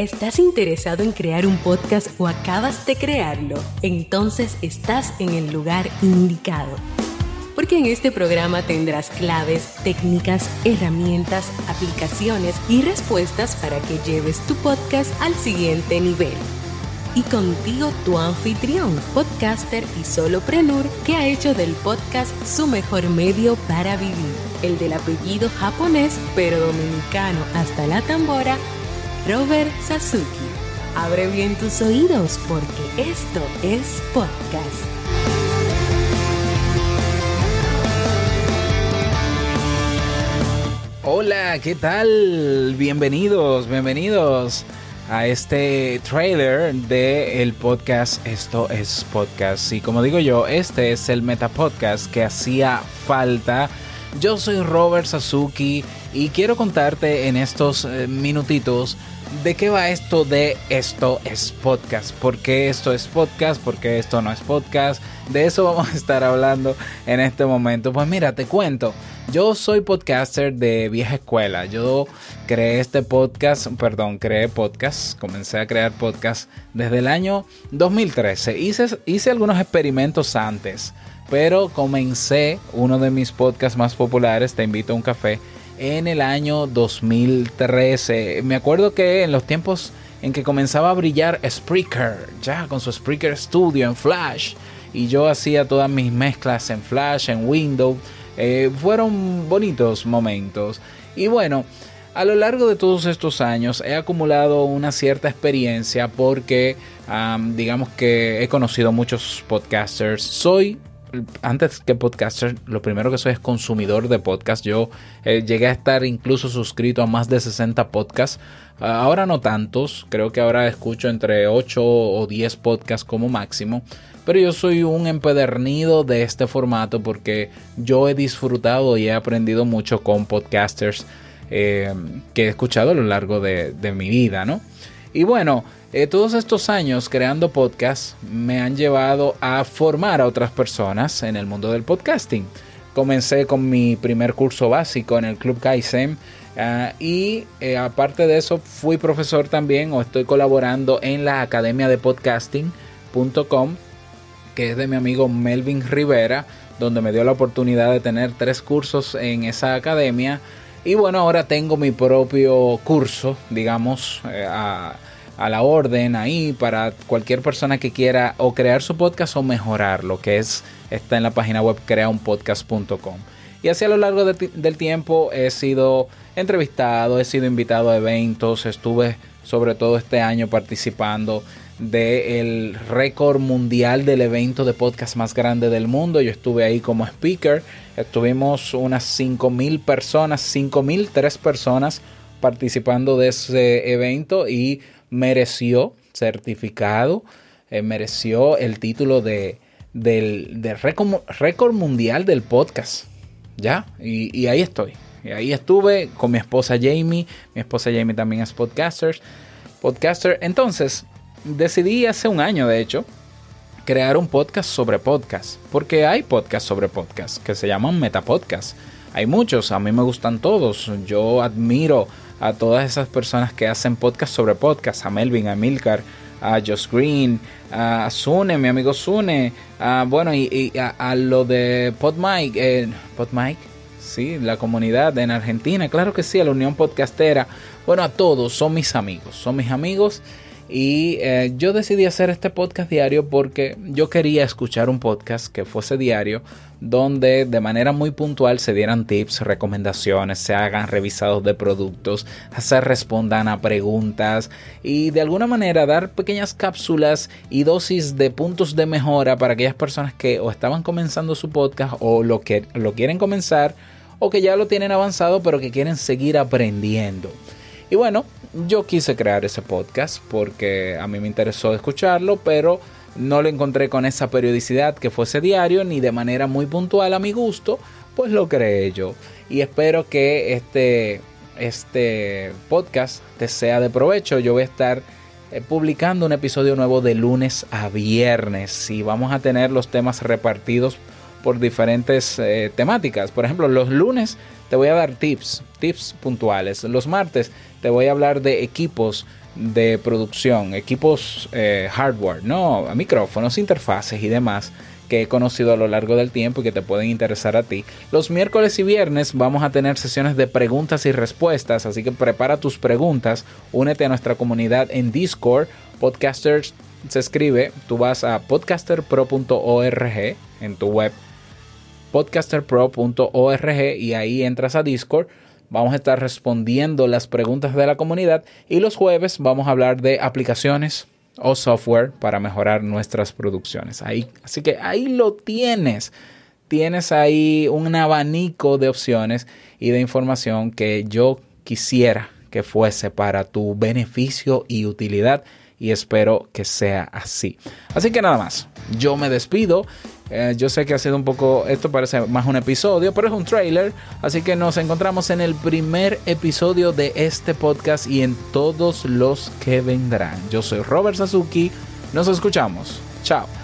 ¿Estás interesado en crear un podcast o acabas de crearlo? Entonces estás en el lugar indicado. Porque en este programa tendrás claves, técnicas, herramientas, aplicaciones y respuestas para que lleves tu podcast al siguiente nivel. Y contigo tu anfitrión, podcaster y soloprenur que ha hecho del podcast su mejor medio para vivir. El del apellido japonés pero dominicano hasta la tambora Robert Sasuki. Abre bien tus oídos porque esto es podcast. Hola, ¿qué tal? Bienvenidos, bienvenidos a este trailer de el podcast Esto es Podcast. Y como digo yo, este es el meta podcast que hacía falta. Yo soy Robert Sasuki y quiero contarte en estos eh, minutitos ¿De qué va esto de esto es podcast? ¿Por qué esto es podcast? ¿Por qué esto no es podcast? De eso vamos a estar hablando en este momento. Pues mira, te cuento. Yo soy podcaster de vieja escuela. Yo creé este podcast, perdón, creé podcast, comencé a crear podcast desde el año 2013. Hice, hice algunos experimentos antes, pero comencé uno de mis podcasts más populares, Te invito a un café, en el año 2013. Me acuerdo que en los tiempos en que comenzaba a brillar Spreaker, ya con su Spreaker Studio en Flash, y yo hacía todas mis mezclas en Flash, en Windows, eh, fueron bonitos momentos. Y bueno, a lo largo de todos estos años he acumulado una cierta experiencia porque digamos que he conocido muchos podcasters. Soy antes que podcaster, lo primero que soy es consumidor de podcast. Yo eh, llegué a estar incluso suscrito a más de 60 podcasts. Ah, ahora no tantos, creo que ahora escucho entre 8 o 10 podcasts como máximo. Pero yo soy un empedernido de este formato porque yo he disfrutado y he aprendido mucho con podcasters eh, que he escuchado a lo largo de, de mi vida, ¿no? Y bueno, eh, todos estos años creando podcasts me han llevado a formar a otras personas en el mundo del podcasting. Comencé con mi primer curso básico en el Club Kaizen ah, y eh, aparte de eso fui profesor también o estoy colaborando en la Academia de Podcasting.com que es de mi amigo Melvin Rivera donde me dio la oportunidad de tener tres cursos en esa academia y bueno ahora tengo mi propio curso digamos eh, a a la orden ahí para cualquier persona que quiera o crear su podcast o mejorar lo que es está en la página web creaunpodcast.com. Y así a lo largo del tiempo he sido entrevistado, he sido invitado a eventos, estuve sobre todo este año participando del récord mundial del evento de podcast más grande del mundo. Yo estuve ahí como speaker, estuvimos unas 5.000 personas, 5.003 personas participando de ese evento y mereció certificado, eh, mereció el título de, del, récord, mundial del podcast. ¿Ya? Y, ahí estoy. Y ahí estuve con mi esposa Jamie. Mi esposa Jamie también es podcaster. Podcaster. Entonces, decidí hace un año, de hecho, crear un podcast sobre podcast. Porque hay podcasts sobre podcast que se llaman metapodcast. Hay muchos, a mí me gustan todos. Yo admiro a todas esas personas que hacen podcast sobre podcast, a Melvin, a Milcar, a Josh Green, a Sune, mi amigo Sune, a, bueno, y, a, lo de PodMike, eh, PodMike, sí, la comunidad en Argentina, claro que sí, la Unión Podcastera, bueno, a todos, son mis amigos, son mis amigos. Y eh, yo decidí hacer este podcast diario porque yo quería escuchar un podcast que fuese diario donde de manera muy puntual se dieran tips, recomendaciones, se hagan revisados de productos, se respondan a preguntas y de alguna manera dar pequeñas cápsulas y dosis de puntos de mejora para aquellas personas que o estaban comenzando su podcast o lo, que, lo quieren comenzar o que ya lo tienen avanzado pero que quieren seguir aprendiendo. Y bueno, yo quise crear ese podcast porque a mí me interesó escucharlo, pero no lo encontré con esa periodicidad que fuese diario ni de manera muy puntual a mi gusto, pues lo creé yo. Y espero que este, este podcast te sea de provecho. Yo voy a estar eh, publicando un episodio nuevo de lunes a viernes y vamos a tener los temas repartidos por diferentes eh, temáticas. Por ejemplo, los lunes te voy a dar tips, tips puntuales. Los martes te voy a hablar de equipos de producción, equipos eh, hardware, no, micrófonos, interfaces y demás que he conocido a lo largo del tiempo y que te pueden interesar a ti. Los miércoles y viernes vamos a tener sesiones de preguntas y respuestas, así que prepara tus preguntas, únete a nuestra comunidad en Discord, podcasters se escribe, tú vas a podcasterpro.org en tu web, podcasterpro.org y ahí entras a Discord. Vamos a estar respondiendo las preguntas de la comunidad y los jueves vamos a hablar de aplicaciones, o software para mejorar nuestras producciones. Ahí, así que ahí lo tienes. Tienes ahí un abanico de opciones y de información que yo quisiera que fuese para tu beneficio y utilidad y espero que sea así. Así que nada más, yo me despido. Eh, yo sé que ha sido un poco, esto parece más un episodio, pero es un trailer. Así que nos encontramos en el primer episodio de este podcast y en todos los que vendrán. Yo soy Robert Sasuki. Nos escuchamos. Chao.